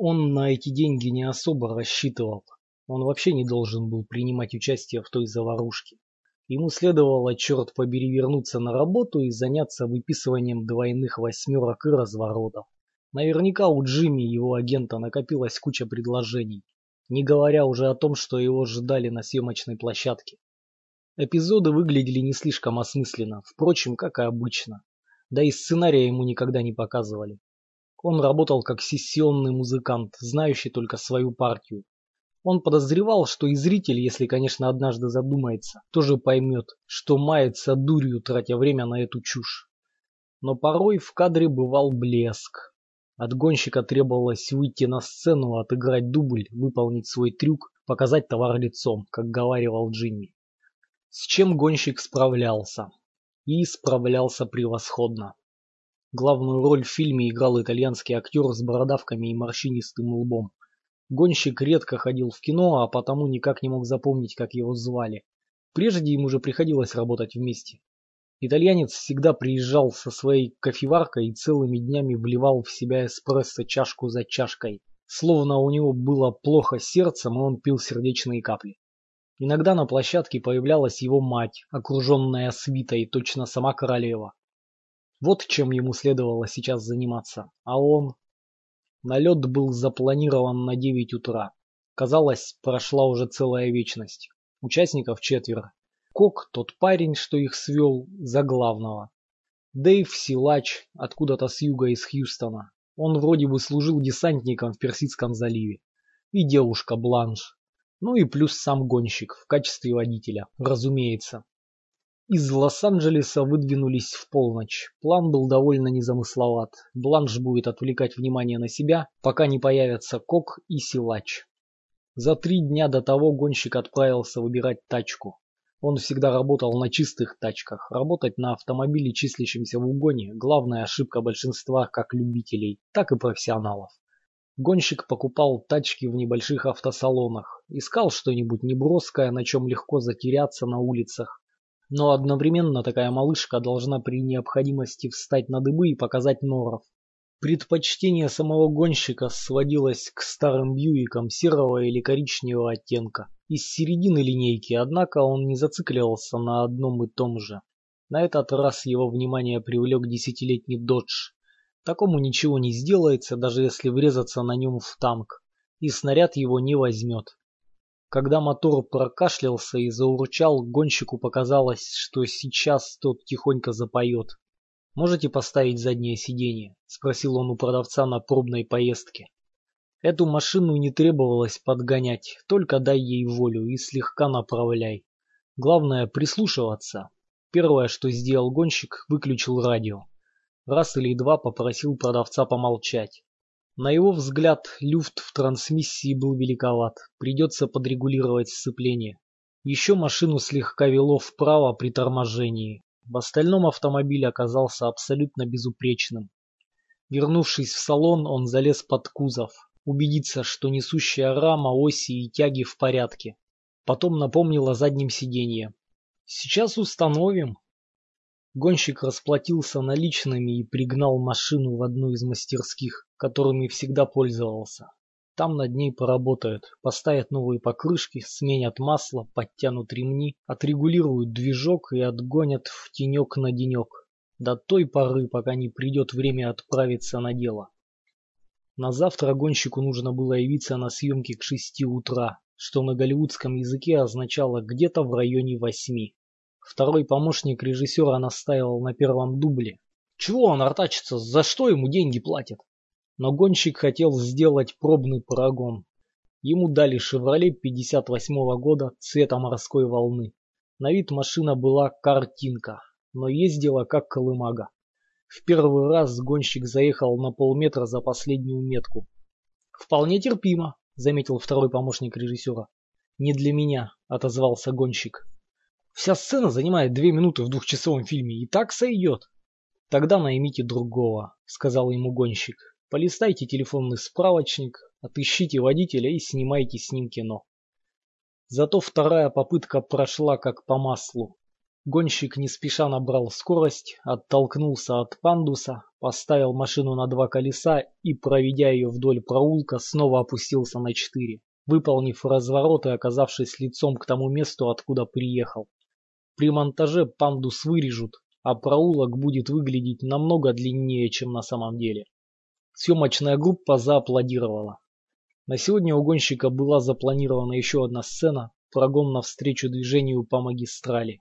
Он на эти деньги не особо рассчитывал. Он вообще не должен был принимать участие в той заварушке. Ему следовало, черт побери, вернуться на работу и заняться выписыванием двойных восьмерок и разворотов. Наверняка у Джимми, его агента, накопилась куча предложений, не говоря уже о том, что его ждали на съемочной площадке. Эпизоды выглядели не слишком осмысленно, впрочем, как и обычно. Да и сценария ему никогда не показывали. Он работал как сессионный музыкант, знающий только свою партию, он подозревал, что и зритель, если, конечно, однажды задумается, тоже поймет, что мается дурью, тратя время на эту чушь. Но порой в кадре бывал блеск. От гонщика требовалось выйти на сцену, отыграть дубль, выполнить свой трюк, показать товар лицом, как говаривал Джимми. С чем гонщик справлялся. И справлялся превосходно. Главную роль в фильме играл итальянский актер с бородавками и морщинистым лбом. Гонщик редко ходил в кино, а потому никак не мог запомнить, как его звали. Прежде ему уже приходилось работать вместе. Итальянец всегда приезжал со своей кофеваркой и целыми днями вливал в себя эспрессо чашку за чашкой. Словно у него было плохо сердцем, и он пил сердечные капли. Иногда на площадке появлялась его мать, окруженная свитой, точно сама королева. Вот чем ему следовало сейчас заниматься. А он... Налет был запланирован на 9 утра. Казалось, прошла уже целая вечность. Участников четверо. Кок, тот парень, что их свел, за главного. Дэйв Силач, откуда-то с юга из Хьюстона. Он вроде бы служил десантником в Персидском заливе. И девушка Бланш. Ну и плюс сам гонщик в качестве водителя, разумеется. Из Лос-Анджелеса выдвинулись в полночь. План был довольно незамысловат. Бланш будет отвлекать внимание на себя, пока не появятся Кок и Силач. За три дня до того гонщик отправился выбирать тачку. Он всегда работал на чистых тачках. Работать на автомобиле, числящемся в угоне, главная ошибка большинства как любителей, так и профессионалов. Гонщик покупал тачки в небольших автосалонах, искал что-нибудь неброское, на чем легко затеряться на улицах, но одновременно такая малышка должна при необходимости встать на дыбы и показать норов. Предпочтение самого гонщика сводилось к старым бьюикам серого или коричневого оттенка. Из середины линейки, однако он не зацикливался на одном и том же. На этот раз его внимание привлек десятилетний додж. Такому ничего не сделается, даже если врезаться на нем в танк, и снаряд его не возьмет. Когда мотор прокашлялся и заурчал, гонщику показалось, что сейчас тот тихонько запоет. «Можете поставить заднее сиденье?» – спросил он у продавца на пробной поездке. Эту машину не требовалось подгонять, только дай ей волю и слегка направляй. Главное прислушиваться. Первое, что сделал гонщик, выключил радио. Раз или два попросил продавца помолчать. На его взгляд, люфт в трансмиссии был великоват, придется подрегулировать сцепление. Еще машину слегка вело вправо при торможении. В остальном автомобиль оказался абсолютно безупречным. Вернувшись в салон, он залез под кузов, убедиться, что несущая рама, оси и тяги в порядке. Потом напомнил о заднем сиденье. «Сейчас установим», Гонщик расплатился наличными и пригнал машину в одну из мастерских, которыми всегда пользовался. Там над ней поработают, поставят новые покрышки, сменят масло, подтянут ремни, отрегулируют движок и отгонят в тенек на денек. До той поры, пока не придет время отправиться на дело. На завтра гонщику нужно было явиться на съемки к шести утра, что на голливудском языке означало где-то в районе восьми. Второй помощник режиссера настаивал на первом дубле. Чего он артачится, за что ему деньги платят? Но гонщик хотел сделать пробный парагон. Ему дали «Шевроле» 58 -го года цвета морской волны. На вид машина была картинка, но ездила как колымага. В первый раз гонщик заехал на полметра за последнюю метку. «Вполне терпимо», — заметил второй помощник режиссера. «Не для меня», — отозвался гонщик. Вся сцена занимает две минуты в двухчасовом фильме, и так сойдет. Тогда наймите другого, сказал ему гонщик. Полистайте телефонный справочник, отыщите водителя и снимайте с ним кино. Зато вторая попытка прошла как по маслу. Гонщик не спеша набрал скорость, оттолкнулся от пандуса, поставил машину на два колеса и, проведя ее вдоль проулка, снова опустился на четыре, выполнив разворот и оказавшись лицом к тому месту, откуда приехал. При монтаже пандус вырежут, а проулок будет выглядеть намного длиннее, чем на самом деле. Съемочная группа зааплодировала. На сегодня у гонщика была запланирована еще одна сцена – прогон навстречу движению по магистрали.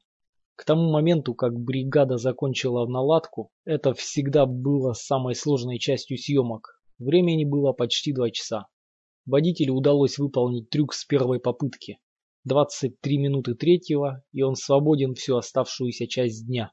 К тому моменту, как бригада закончила наладку, это всегда было самой сложной частью съемок. Времени было почти два часа. Водителю удалось выполнить трюк с первой попытки. 23 минуты третьего, и он свободен всю оставшуюся часть дня.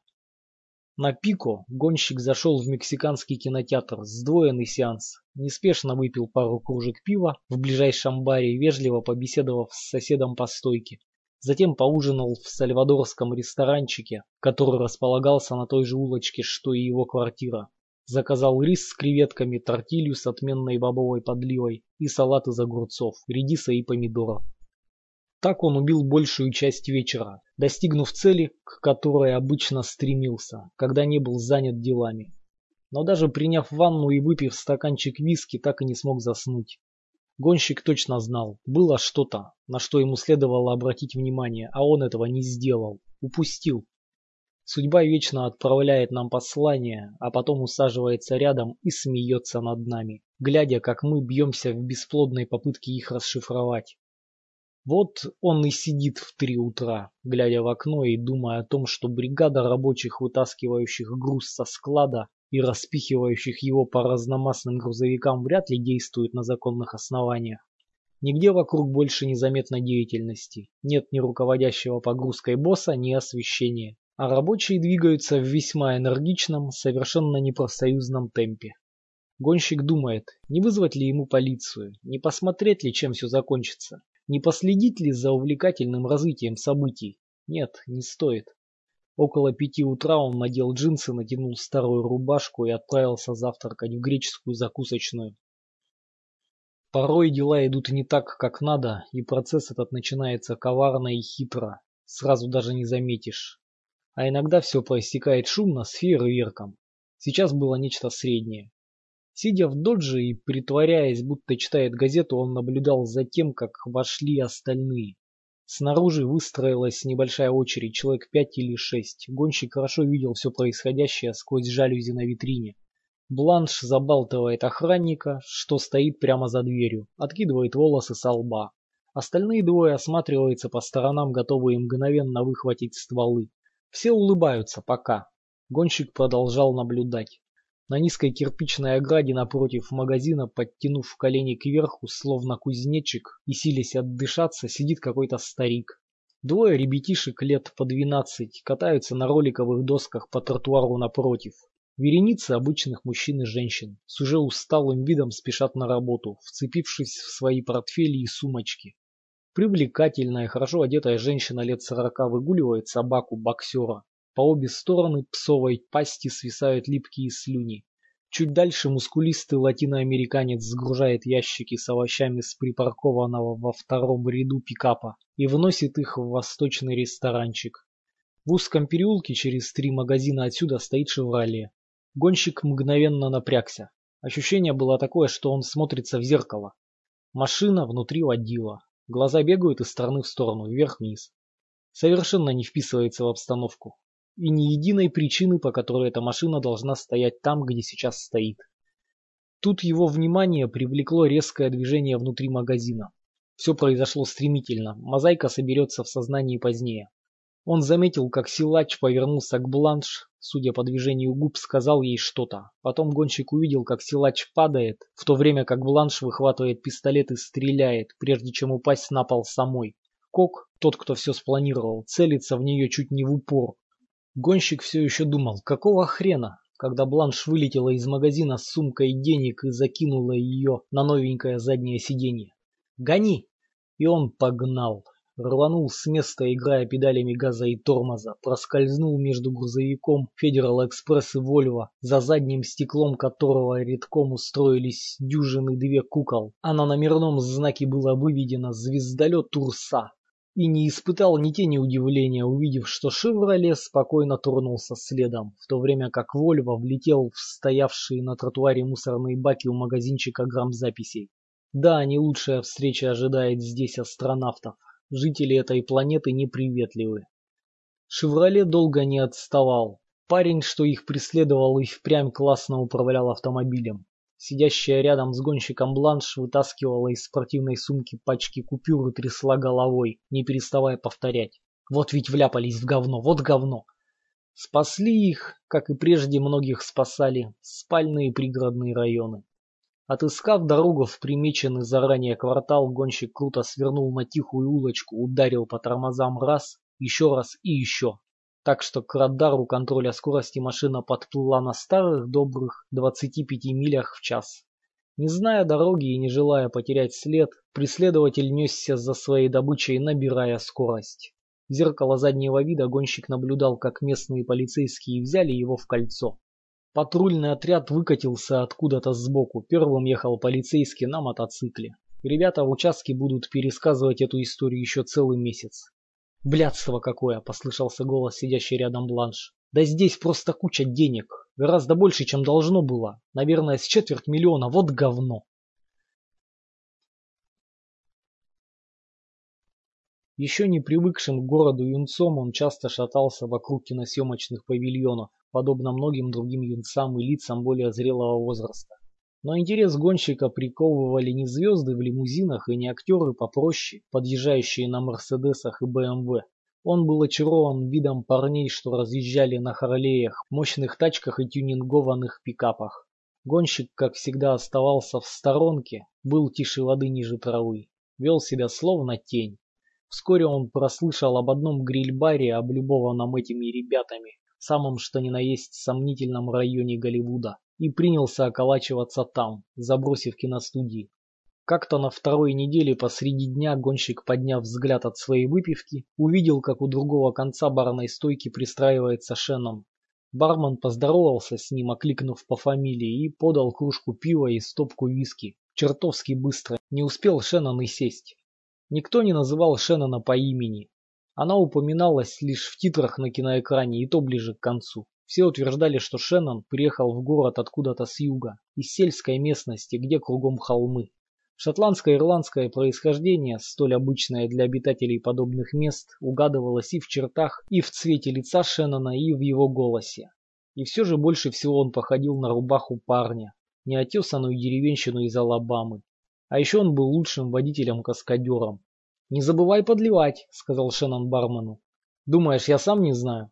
На Пико гонщик зашел в мексиканский кинотеатр, сдвоенный сеанс, неспешно выпил пару кружек пива в ближайшем баре, вежливо побеседовав с соседом по стойке. Затем поужинал в сальвадорском ресторанчике, который располагался на той же улочке, что и его квартира. Заказал рис с креветками, тортилью с отменной бобовой подливой и салат из огурцов, редиса и помидоров. Так он убил большую часть вечера, достигнув цели, к которой обычно стремился, когда не был занят делами. Но даже приняв ванну и выпив стаканчик виски, так и не смог заснуть. Гонщик точно знал, было что-то, на что ему следовало обратить внимание, а он этого не сделал, упустил. Судьба вечно отправляет нам послания, а потом усаживается рядом и смеется над нами, глядя, как мы бьемся в бесплодной попытке их расшифровать. Вот он и сидит в три утра, глядя в окно и думая о том, что бригада рабочих, вытаскивающих груз со склада и распихивающих его по разномастным грузовикам, вряд ли действует на законных основаниях. Нигде вокруг больше незаметно деятельности, нет ни руководящего погрузкой босса, ни освещения, а рабочие двигаются в весьма энергичном, совершенно непрофсоюзном темпе. Гонщик думает, не вызвать ли ему полицию, не посмотреть ли, чем все закончится. Не последить ли за увлекательным развитием событий? Нет, не стоит. Около пяти утра он надел джинсы, натянул старую рубашку и отправился завтракать в греческую закусочную. Порой дела идут не так, как надо, и процесс этот начинается коварно и хитро. Сразу даже не заметишь. А иногда все проистекает шумно, с фейерверком. Сейчас было нечто среднее. Сидя в додже и притворяясь, будто читает газету, он наблюдал за тем, как вошли остальные. Снаружи выстроилась небольшая очередь, человек пять или шесть. Гонщик хорошо видел все происходящее сквозь жалюзи на витрине. Бланш забалтывает охранника, что стоит прямо за дверью, откидывает волосы со лба. Остальные двое осматриваются по сторонам, готовые мгновенно выхватить стволы. Все улыбаются, пока. Гонщик продолжал наблюдать. На низкой кирпичной ограде напротив магазина, подтянув колени кверху, словно кузнечик, и силясь отдышаться, сидит какой-то старик. Двое ребятишек лет по двенадцать катаются на роликовых досках по тротуару напротив. Вереницы обычных мужчин и женщин с уже усталым видом спешат на работу, вцепившись в свои портфели и сумочки. Привлекательная, хорошо одетая женщина лет сорока выгуливает собаку-боксера, по обе стороны псовой пасти свисают липкие слюни. Чуть дальше мускулистый латиноамериканец сгружает ящики с овощами с припаркованного во втором ряду пикапа и вносит их в восточный ресторанчик. В узком переулке через три магазина отсюда стоит «Шевроле». Гонщик мгновенно напрягся. Ощущение было такое, что он смотрится в зеркало. Машина внутри водила. Глаза бегают из стороны в сторону, вверх-вниз. Совершенно не вписывается в обстановку и ни единой причины, по которой эта машина должна стоять там, где сейчас стоит. Тут его внимание привлекло резкое движение внутри магазина. Все произошло стремительно, мозаика соберется в сознании позднее. Он заметил, как силач повернулся к Бланш, судя по движению губ, сказал ей что-то. Потом гонщик увидел, как силач падает, в то время как Бланш выхватывает пистолет и стреляет, прежде чем упасть на пол самой. Кок, тот, кто все спланировал, целится в нее чуть не в упор, Гонщик все еще думал, какого хрена, когда Бланш вылетела из магазина с сумкой денег и закинула ее на новенькое заднее сиденье. «Гони!» И он погнал. Рванул с места, играя педалями газа и тормоза, проскользнул между грузовиком Федерал Экспресс и Вольво, за задним стеклом которого редком устроились дюжины две кукол, а на номерном знаке было выведено «Звездолет Урса». И не испытал ни тени удивления, увидев, что «Шевроле» спокойно тронулся следом, в то время как «Вольво» влетел в стоявшие на тротуаре мусорные баки у магазинчика грамзаписей. Да, не лучшая встреча ожидает здесь астронавтов. Жители этой планеты неприветливы. «Шевроле» долго не отставал. Парень, что их преследовал и впрямь классно управлял автомобилем. Сидящая рядом с гонщиком Бланш вытаскивала из спортивной сумки пачки купюр и трясла головой, не переставая повторять. Вот ведь вляпались в говно, вот говно. Спасли их, как и прежде многих спасали, спальные пригородные районы. Отыскав дорогу в примеченный заранее квартал, гонщик круто свернул на тихую улочку, ударил по тормозам раз, еще раз и еще так что к радару контроля скорости машина подплыла на старых добрых 25 милях в час. Не зная дороги и не желая потерять след, преследователь несся за своей добычей, набирая скорость. В зеркало заднего вида гонщик наблюдал, как местные полицейские взяли его в кольцо. Патрульный отряд выкатился откуда-то сбоку. Первым ехал полицейский на мотоцикле. Ребята в участке будут пересказывать эту историю еще целый месяц. «Блядство какое!» — послышался голос, сидящий рядом Бланш. «Да здесь просто куча денег. Гораздо больше, чем должно было. Наверное, с четверть миллиона. Вот говно!» Еще не привыкшим к городу юнцом он часто шатался вокруг киносъемочных павильонов, подобно многим другим юнцам и лицам более зрелого возраста. Но интерес гонщика приковывали не звезды в лимузинах и не актеры попроще, подъезжающие на Мерседесах и БМВ. Он был очарован видом парней, что разъезжали на Харлеях, мощных тачках и тюнингованных пикапах. Гонщик, как всегда, оставался в сторонке, был тише воды ниже травы, вел себя словно тень. Вскоре он прослышал об одном гриль-баре, облюбованном этими ребятами, самом что ни на есть сомнительном районе Голливуда и принялся околачиваться там, забросив киностудии. Как-то на второй неделе посреди дня гонщик, подняв взгляд от своей выпивки, увидел, как у другого конца барной стойки пристраивается Шеннон. Бармен поздоровался с ним, окликнув по фамилии, и подал кружку пива и стопку виски. Чертовски быстро. Не успел Шеннон и сесть. Никто не называл Шеннона по имени. Она упоминалась лишь в титрах на киноэкране, и то ближе к концу. Все утверждали, что Шеннон приехал в город откуда-то с юга, из сельской местности, где кругом холмы. Шотландское ирландское происхождение, столь обычное для обитателей подобных мест, угадывалось и в чертах, и в цвете лица Шеннона, и в его голосе. И все же больше всего он походил на рубаху парня, неотесанную деревенщину из Алабамы. А еще он был лучшим водителем-каскадером. «Не забывай подливать», — сказал Шеннон бармену. «Думаешь, я сам не знаю?»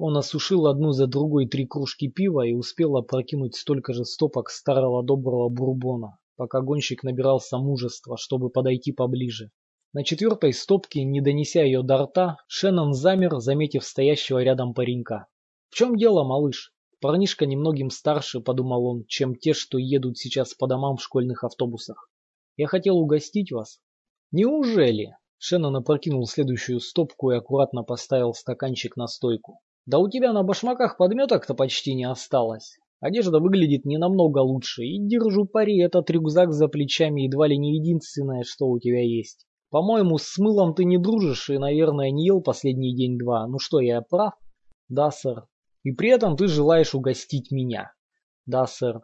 Он осушил одну за другой три кружки пива и успел опрокинуть столько же стопок старого доброго бурбона, пока гонщик набирался мужества, чтобы подойти поближе. На четвертой стопке, не донеся ее до рта, Шеннон замер, заметив стоящего рядом паренька. «В чем дело, малыш?» Парнишка немногим старше, подумал он, чем те, что едут сейчас по домам в школьных автобусах. «Я хотел угостить вас». «Неужели?» Шеннон опрокинул следующую стопку и аккуратно поставил стаканчик на стойку. Да у тебя на башмаках подметок-то почти не осталось. Одежда выглядит не намного лучше, и держу пари, этот рюкзак за плечами едва ли не единственное, что у тебя есть. По-моему, с мылом ты не дружишь и, наверное, не ел последний день-два. Ну что, я прав? Да, сэр. И при этом ты желаешь угостить меня. Да, сэр.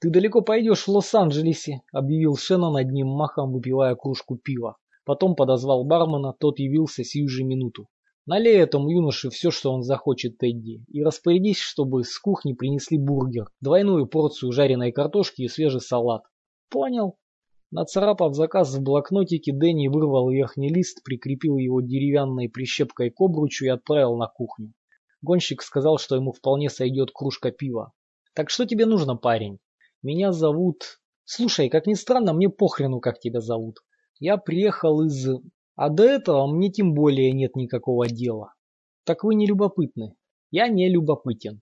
Ты далеко пойдешь в Лос-Анджелесе, объявил Шеннон одним махом, выпивая кружку пива. Потом подозвал бармена, тот явился сию же минуту. Налей этому юноше все, что он захочет, Тедди, и распорядись, чтобы с кухни принесли бургер, двойную порцию жареной картошки и свежий салат. Понял. Нацарапав заказ в блокнотике, Дэнни вырвал верхний лист, прикрепил его деревянной прищепкой к обручу и отправил на кухню. Гонщик сказал, что ему вполне сойдет кружка пива. «Так что тебе нужно, парень?» «Меня зовут...» «Слушай, как ни странно, мне похрену, как тебя зовут. Я приехал из... А до этого мне тем более нет никакого дела. Так вы не любопытны. Я не любопытен.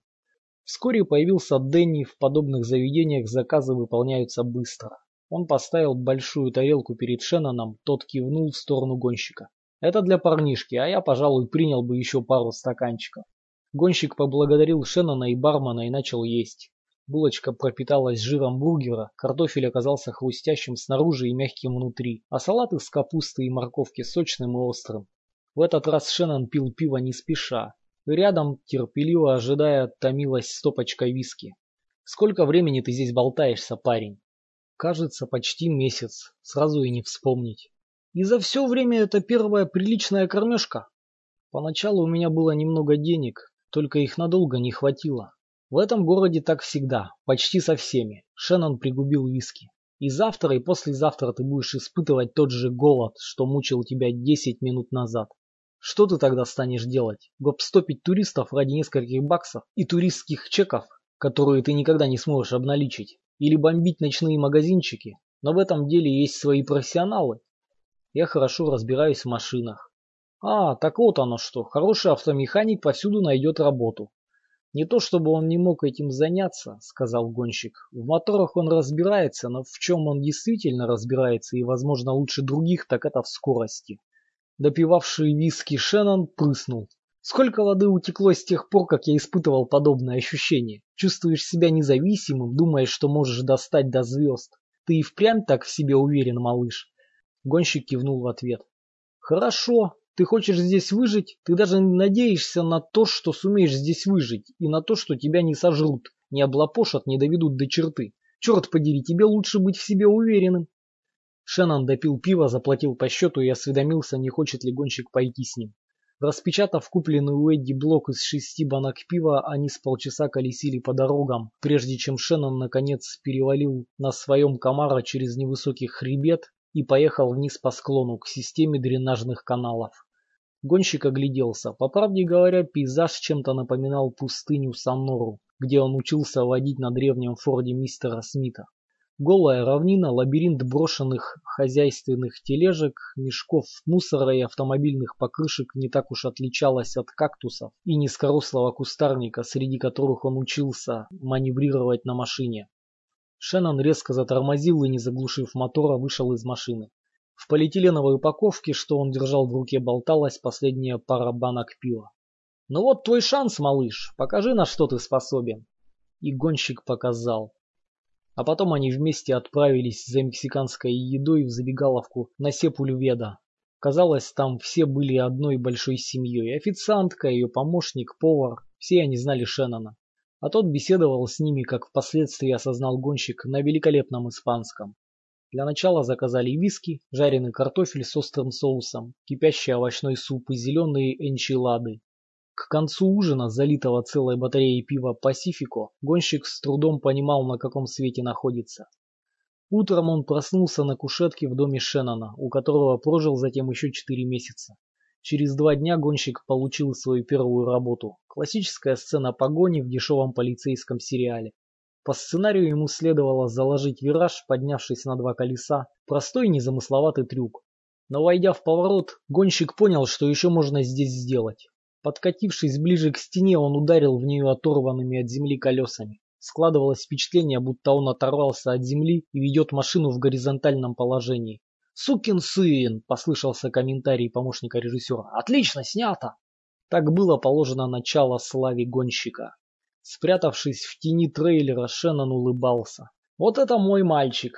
Вскоре появился Дэнни, в подобных заведениях заказы выполняются быстро. Он поставил большую тарелку перед Шенноном, тот кивнул в сторону гонщика. Это для парнишки, а я, пожалуй, принял бы еще пару стаканчиков. Гонщик поблагодарил Шеннона и бармена и начал есть. Булочка пропиталась жиром бургера, картофель оказался хрустящим снаружи и мягким внутри, а салат из капусты и морковки сочным и острым. В этот раз Шеннон пил пиво не спеша. Рядом, терпеливо ожидая, томилась стопочка виски. «Сколько времени ты здесь болтаешься, парень?» «Кажется, почти месяц. Сразу и не вспомнить». «И за все время это первая приличная кормежка?» Поначалу у меня было немного денег, только их надолго не хватило. В этом городе так всегда, почти со всеми. Шеннон пригубил виски. И завтра, и послезавтра ты будешь испытывать тот же голод, что мучил тебя 10 минут назад. Что ты тогда станешь делать? Гоп-стопить туристов ради нескольких баксов и туристских чеков, которые ты никогда не сможешь обналичить? Или бомбить ночные магазинчики? Но в этом деле есть свои профессионалы. Я хорошо разбираюсь в машинах. А, так вот оно что. Хороший автомеханик повсюду найдет работу. Не то чтобы он не мог этим заняться, сказал гонщик. В моторах он разбирается, но в чем он действительно разбирается и, возможно, лучше других, так это в скорости. Допивавший виски Шеннон прыснул. Сколько воды утекло с тех пор, как я испытывал подобное ощущение? Чувствуешь себя независимым, думаешь, что можешь достать до звезд. Ты и впрямь так в себе уверен, малыш? Гонщик кивнул в ответ. Хорошо, ты хочешь здесь выжить, ты даже надеешься на то, что сумеешь здесь выжить, и на то, что тебя не сожрут, не облапошат, не доведут до черты. Черт подери, тебе лучше быть в себе уверенным. Шеннон допил пиво, заплатил по счету и осведомился, не хочет ли гонщик пойти с ним. Распечатав купленный у Эдди блок из шести банок пива, они с полчаса колесили по дорогам, прежде чем Шеннон наконец перевалил на своем комара через невысокий хребет и поехал вниз по склону к системе дренажных каналов. Гонщик огляделся. По правде говоря, пейзаж чем-то напоминал пустыню Саннору, где он учился водить на древнем форде мистера Смита. Голая равнина, лабиринт брошенных хозяйственных тележек, мешков мусора и автомобильных покрышек не так уж отличалась от кактусов и низкорослого кустарника, среди которых он учился маневрировать на машине. Шеннон резко затормозил и, не заглушив мотора, вышел из машины. В полиэтиленовой упаковке, что он держал в руке, болталась последняя пара банок пива. «Ну вот твой шанс, малыш, покажи, на что ты способен». И гонщик показал. А потом они вместе отправились за мексиканской едой в забегаловку на Сепульведа. Казалось, там все были одной большой семьей. Официантка, ее помощник, повар, все они знали Шеннона. А тот беседовал с ними, как впоследствии осознал гонщик, на великолепном испанском. Для начала заказали виски, жареный картофель с острым соусом, кипящий овощной суп и зеленые энчилады. К концу ужина, залитого целой батареей пива «Пасифико», гонщик с трудом понимал, на каком свете находится. Утром он проснулся на кушетке в доме Шеннона, у которого прожил затем еще четыре месяца. Через два дня гонщик получил свою первую работу. Классическая сцена погони в дешевом полицейском сериале. По сценарию ему следовало заложить вираж, поднявшись на два колеса. Простой незамысловатый трюк. Но войдя в поворот, гонщик понял, что еще можно здесь сделать. Подкатившись ближе к стене, он ударил в нее оторванными от земли колесами. Складывалось впечатление, будто он оторвался от земли и ведет машину в горизонтальном положении. «Сукин сын!» – послышался комментарий помощника режиссера. «Отлично, снято!» Так было положено начало славе гонщика. Спрятавшись в тени трейлера, Шеннон улыбался. «Вот это мой мальчик!»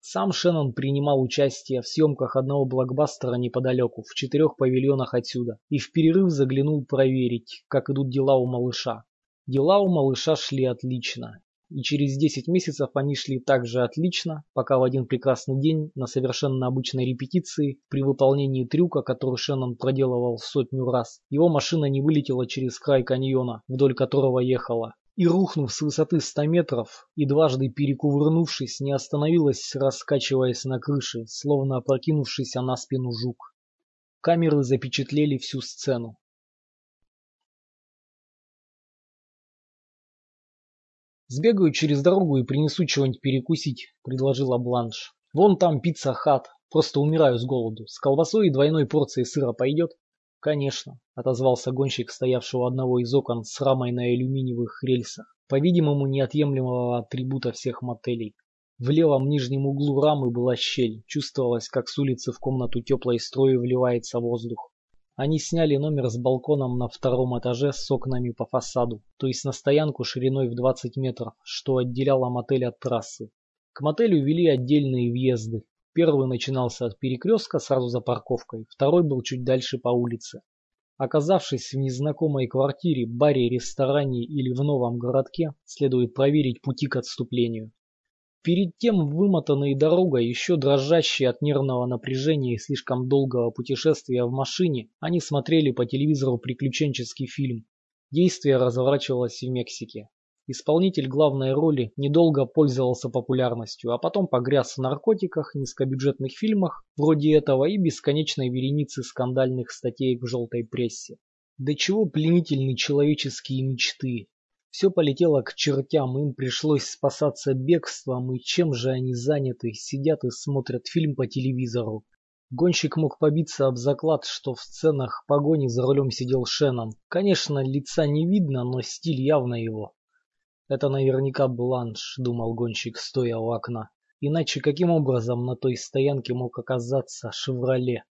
Сам Шеннон принимал участие в съемках одного блокбастера неподалеку, в четырех павильонах отсюда, и в перерыв заглянул проверить, как идут дела у малыша. Дела у малыша шли отлично, и через 10 месяцев они шли также отлично, пока в один прекрасный день на совершенно обычной репетиции, при выполнении трюка, который Шеннон проделывал сотню раз, его машина не вылетела через край каньона, вдоль которого ехала, и, рухнув с высоты 100 метров и дважды перекувырнувшись, не остановилась, раскачиваясь на крыше, словно опрокинувшийся на спину жук. Камеры запечатлели всю сцену. «Сбегаю через дорогу и принесу чего-нибудь перекусить», — предложила Бланш. «Вон там Pizza Hut. Просто умираю с голоду. С колбасой и двойной порцией сыра пойдет?» «Конечно», — отозвался гонщик, стоя у одного из окон с рамой на алюминиевых рельсах, по-видимому, неотъемлемого атрибута всех мотелей. В левом нижнем углу рамы была щель. Чувствовалось, как с улицы в комнату теплой струей вливается воздух. Они сняли номер с балконом на втором этаже с окнами по фасаду, то есть на стоянку шириной в 20 метров, что отделяло мотель от трассы. К мотелю вели отдельные въезды. Первый начинался от перекрестка сразу за парковкой, второй был чуть дальше по улице. Оказавшись в незнакомой квартире, баре, ресторане или в новом городке, следует проверить пути к отступлению. Перед тем вымотанной дорогой, еще дрожащие от нервного напряжения и слишком долгого путешествия в машине, они смотрели по телевизору приключенческий фильм. Действие разворачивалось в Мексике. Исполнитель главной роли недолго пользовался популярностью, а потом погряз в наркотиках, низкобюджетных фильмах вроде этого и бесконечной вереницы скандальных статей в желтой прессе. До чего пленительны человеческие мечты. Все полетело к чертям, им пришлось спасаться бегством, и чем же они заняты, сидят и смотрят фильм по телевизору. Гонщик мог побиться об заклад, что в сценах погони за рулем сидел Шеннон. Конечно, лица не видно, но стиль явно его. Это наверняка бланш, думал гонщик, стоя у окна. Иначе каким образом на той стоянке мог оказаться «Шевроле»?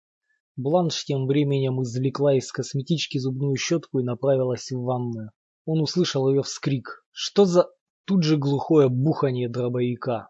Бланш тем временем извлекла из косметички зубную щетку и направилась в ванную. Он услышал ее вскрик. Что за... Тут же глухое бухание дробовика.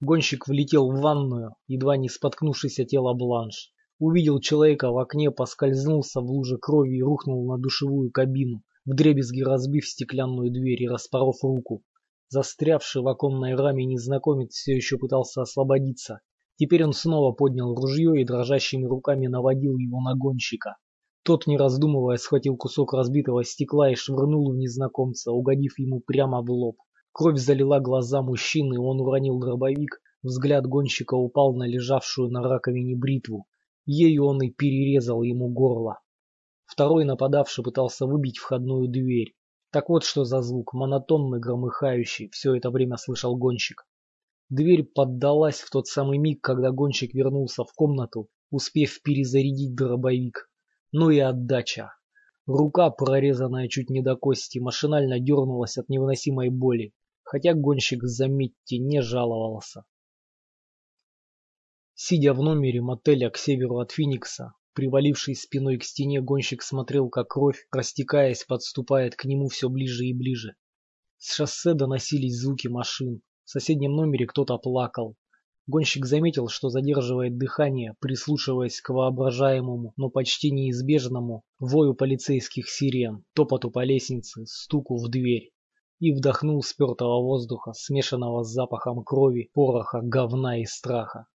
Гонщик влетел в ванную, едва не споткнувшись о тело Бланш. Увидел человека в окне, поскользнулся в луже крови и рухнул на душевую кабину вдребезги разбив стеклянную дверь и распоров руку. Застрявший в оконной раме незнакомец все еще пытался освободиться. Теперь он снова поднял ружье и дрожащими руками наводил его на гонщика. Тот, не раздумывая, схватил кусок разбитого стекла и швырнул в незнакомца, угодив ему прямо в лоб. Кровь залила глаза мужчины, он уронил дробовик, взгляд гонщика упал на лежавшую на раковине бритву. Ею он и перерезал ему горло. Второй нападавший пытался выбить входную дверь. Так вот что за звук, монотонный, громыхающий, все это время слышал гонщик. Дверь поддалась в тот самый миг, когда гонщик вернулся в комнату, успев перезарядить дробовик. Ну и отдача. Рука, прорезанная чуть не до кости, машинально дернулась от невыносимой боли, хотя гонщик, заметьте, не жаловался. Сидя в номере мотеля к северу от Финикса, Привалившись спиной к стене, гонщик смотрел, как кровь, растекаясь, подступает к нему все ближе и ближе. С шоссе доносились звуки машин. В соседнем номере кто-то плакал. Гонщик заметил, что задерживает дыхание, прислушиваясь к воображаемому, но почти неизбежному вою полицейских сирен, топоту по лестнице, стуку в дверь. И вдохнул спертого воздуха, смешанного с запахом крови, пороха, говна и страха.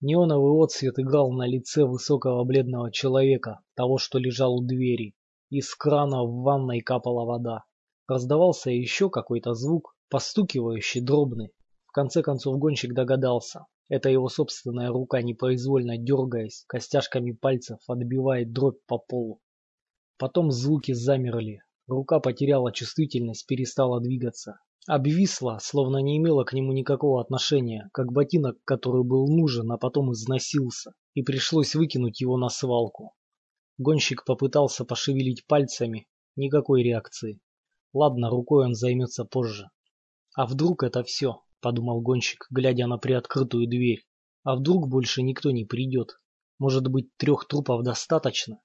Неоновый отсвет играл на лице высокого бледного человека, того, что лежал у двери. Из крана в ванной капала вода. Раздавался еще какой-то звук, постукивающий, дробный. В конце концов гонщик догадался. Это его собственная рука, непроизвольно дергаясь, костяшками пальцев отбивает дробь по полу. Потом звуки замерли. Рука потеряла чувствительность, перестала двигаться. Обвисла, словно не имела к нему никакого отношения, как ботинок, который был нужен, а потом износился, и пришлось выкинуть его на свалку. Гонщик попытался пошевелить пальцами, никакой реакции. Ладно, рукой он займется позже. А вдруг это все, подумал гонщик, глядя на приоткрытую дверь. А вдруг больше никто не придет? Может быть, трех трупов достаточно?